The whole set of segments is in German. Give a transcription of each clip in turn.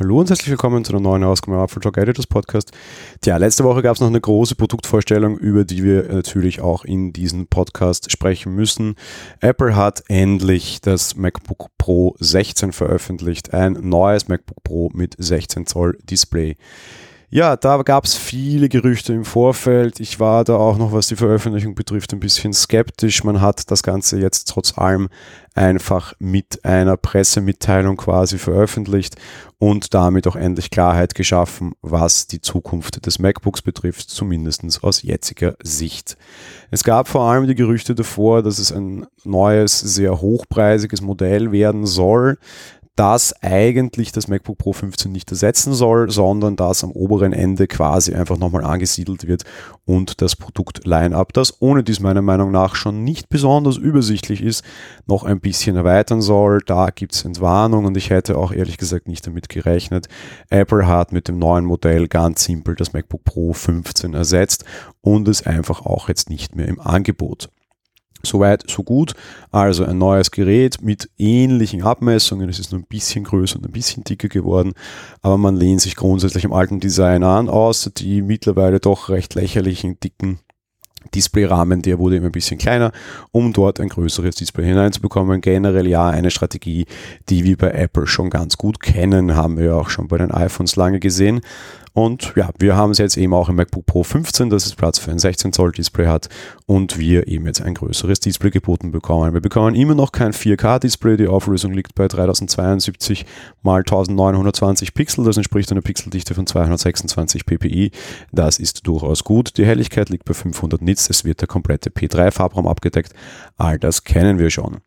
Hallo und herzlich willkommen zu einer neuen Ausgabe im Apple Talk Editors Podcast. Tja, letzte Woche gab es noch eine große Produktvorstellung, über die wir natürlich auch in diesem Podcast sprechen müssen. Apple hat endlich das MacBook Pro 16 veröffentlicht, ein neues MacBook Pro mit 16 Zoll Display. Ja, da gab es viele Gerüchte im Vorfeld. Ich war da auch noch, was die Veröffentlichung betrifft, ein bisschen skeptisch. Man hat das Ganze jetzt trotz allem einfach mit einer Pressemitteilung quasi veröffentlicht und damit auch endlich Klarheit geschaffen, was die Zukunft des MacBooks betrifft, zumindest aus jetziger Sicht. Es gab vor allem die Gerüchte davor, dass es ein neues, sehr hochpreisiges Modell werden soll das eigentlich das MacBook Pro 15 nicht ersetzen soll, sondern das am oberen Ende quasi einfach nochmal angesiedelt wird und das Produkt-Line-Up, das ohne dies meiner Meinung nach schon nicht besonders übersichtlich ist, noch ein bisschen erweitern soll. Da gibt es Entwarnung und ich hätte auch ehrlich gesagt nicht damit gerechnet. Apple hat mit dem neuen Modell ganz simpel das MacBook Pro 15 ersetzt und es einfach auch jetzt nicht mehr im Angebot. Soweit, so gut. Also ein neues Gerät mit ähnlichen Abmessungen. Es ist nur ein bisschen größer und ein bisschen dicker geworden, aber man lehnt sich grundsätzlich im alten Design an, außer die mittlerweile doch recht lächerlichen, dicken Displayrahmen, der wurde immer ein bisschen kleiner, um dort ein größeres Display hineinzubekommen. Generell ja eine Strategie, die wir bei Apple schon ganz gut kennen, haben wir ja auch schon bei den iPhones lange gesehen. Und ja, wir haben es jetzt eben auch im MacBook Pro 15, dass es Platz für ein 16 Zoll Display hat und wir eben jetzt ein größeres Display geboten bekommen. Wir bekommen immer noch kein 4K Display, die Auflösung liegt bei 3072 mal 1920 Pixel, das entspricht einer Pixeldichte von 226 ppi. Das ist durchaus gut. Die Helligkeit liegt bei 500 Nits, es wird der komplette P3 Farbraum abgedeckt. All das kennen wir schon.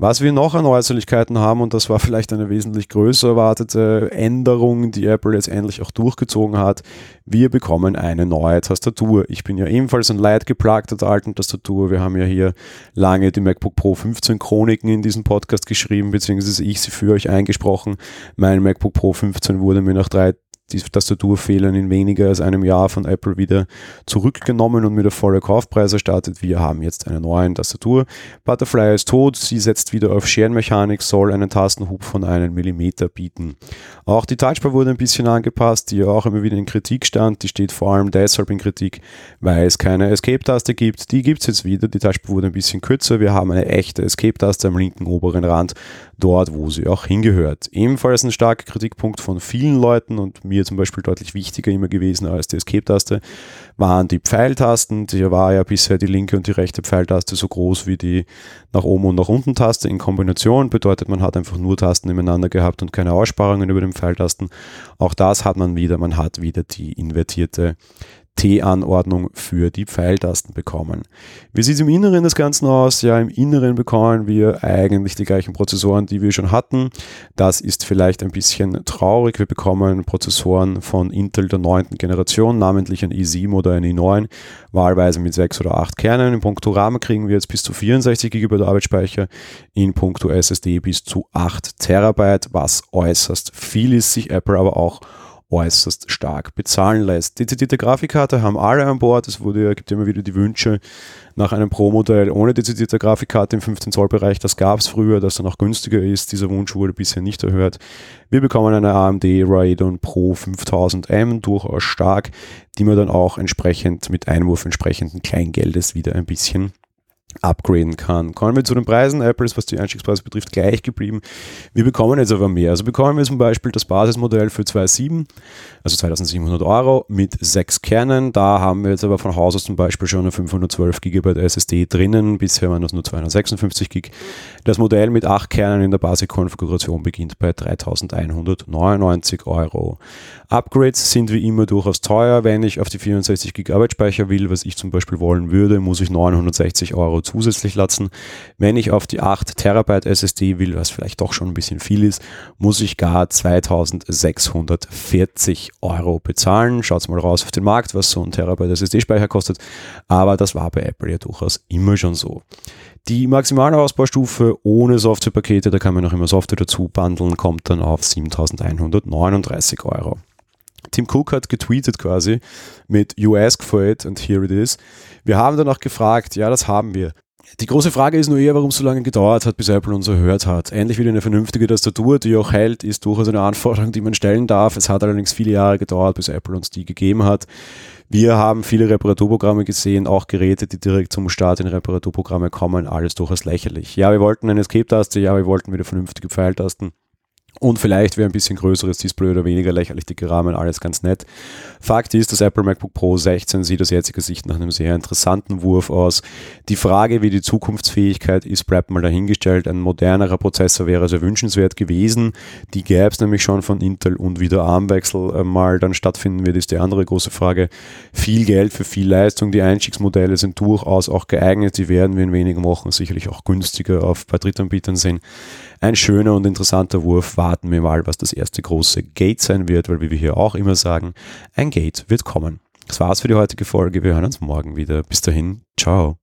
Was wir noch an Äußerlichkeiten haben, und das war vielleicht eine wesentlich größer erwartete Änderung, die Apple jetzt endlich auch durchgezogen hat, wir bekommen eine neue Tastatur. Ich bin ja ebenfalls ein Leid geplagt der alten Tastatur. Wir haben ja hier lange die MacBook Pro 15 Chroniken in diesem Podcast geschrieben, beziehungsweise ich sie für euch eingesprochen. Mein MacBook Pro 15 wurde mir nach drei die Tastaturfehler in weniger als einem Jahr von Apple wieder zurückgenommen und mit der volle Kaufpreis erstattet. Wir haben jetzt eine neue Tastatur. Butterfly ist tot, sie setzt wieder auf Scherenmechanik, soll einen Tastenhub von einem Millimeter bieten. Auch die Touchbar wurde ein bisschen angepasst, die auch immer wieder in Kritik stand. Die steht vor allem deshalb in Kritik, weil es keine Escape-Taste gibt. Die gibt es jetzt wieder. Die Touchbar wurde ein bisschen kürzer. Wir haben eine echte Escape-Taste am linken oberen Rand, dort wo sie auch hingehört. Ebenfalls ein starker Kritikpunkt von vielen Leuten und mir mir zum Beispiel deutlich wichtiger immer gewesen als die Escape-Taste, waren die Pfeiltasten. Hier war ja bisher die linke und die rechte Pfeiltaste so groß wie die nach oben und nach unten Taste in Kombination. Bedeutet, man hat einfach nur Tasten nebeneinander gehabt und keine Aussparungen über den Pfeiltasten. Auch das hat man wieder. Man hat wieder die invertierte T-Anordnung für die Pfeiltasten bekommen. Wie sieht es im Inneren des Ganzen aus? Ja, im Inneren bekommen wir eigentlich die gleichen Prozessoren, die wir schon hatten. Das ist vielleicht ein bisschen traurig. Wir bekommen Prozessoren von Intel der neunten Generation, namentlich ein i7 oder ein i9, wahlweise mit sechs oder acht Kernen. In puncto RAM kriegen wir jetzt bis zu 64 GB Arbeitsspeicher, in puncto SSD bis zu 8 Terabyte, was äußerst viel ist, sich Apple aber auch äußerst stark bezahlen lässt. Dezidierte Grafikkarte haben alle an Bord. Es wurde, gibt immer wieder die Wünsche nach einem Pro-Modell ohne dezidierte Grafikkarte im 15 Zoll Bereich. Das gab es früher, dass er noch günstiger ist. Dieser Wunsch wurde bisher nicht erhört. Wir bekommen eine AMD Radeon Pro 5000M, durchaus stark, die man dann auch entsprechend mit Einwurf entsprechenden Kleingeldes wieder ein bisschen upgraden kann. Kommen wir zu den Preisen. Apple ist, was die Einstiegspreise betrifft, gleich geblieben. Wir bekommen jetzt aber mehr. Also bekommen wir zum Beispiel das Basismodell für 2.7, also 2700 Euro mit sechs Kernen. Da haben wir jetzt aber von Haus aus zum Beispiel schon eine 512 GB SSD drinnen. Bisher waren das nur 256 GB. Das Modell mit acht Kernen in der Basiskonfiguration beginnt bei 3199 Euro. Upgrades sind wie immer durchaus teuer. Wenn ich auf die 64 GB Arbeitsspeicher will, was ich zum Beispiel wollen würde, muss ich 960 Euro zusätzlich latzen. Wenn ich auf die 8 Terabyte SSD will, was vielleicht doch schon ein bisschen viel ist, muss ich gar 2640 Euro bezahlen. Schaut mal raus auf den Markt, was so ein Terabyte SSD-Speicher kostet. Aber das war bei Apple ja durchaus immer schon so. Die maximale Ausbaustufe ohne Softwarepakete, da kann man noch immer Software dazu bundeln, kommt dann auf 7139 Euro. Tim Cook hat getweetet quasi mit You ask for it and here it is. Wir haben danach gefragt, ja, das haben wir. Die große Frage ist nur eher, warum es so lange gedauert hat, bis Apple uns erhört hat. Endlich wieder eine vernünftige Tastatur, die auch hält, ist durchaus eine Anforderung, die man stellen darf. Es hat allerdings viele Jahre gedauert, bis Apple uns die gegeben hat. Wir haben viele Reparaturprogramme gesehen, auch Geräte, die direkt zum Start in Reparaturprogramme kommen, alles durchaus lächerlich. Ja, wir wollten eine Escape-Taste, ja, wir wollten wieder vernünftige Pfeiltasten. Und vielleicht wäre ein bisschen größeres Display oder weniger lächerlich dicke Rahmen, alles ganz nett. Fakt ist, das Apple MacBook Pro 16 sieht aus jetziger Sicht nach einem sehr interessanten Wurf aus. Die Frage, wie die Zukunftsfähigkeit ist, bleibt mal dahingestellt. Ein modernerer Prozessor wäre sehr wünschenswert gewesen. Die gäbe es nämlich schon von Intel und wie der ARM-Wechsel äh, mal dann stattfinden wird, ist die andere große Frage. Viel Geld für viel Leistung. Die Einstiegsmodelle sind durchaus auch geeignet. Die werden wir in wenigen Wochen sicherlich auch günstiger auf bei Drittanbietern sehen. Ein schöner und interessanter Wurf. Warten wir mal, was das erste große Gate sein wird, weil wie wir hier auch immer sagen, ein Gate wird kommen. Das war's für die heutige Folge. Wir hören uns morgen wieder. Bis dahin, ciao.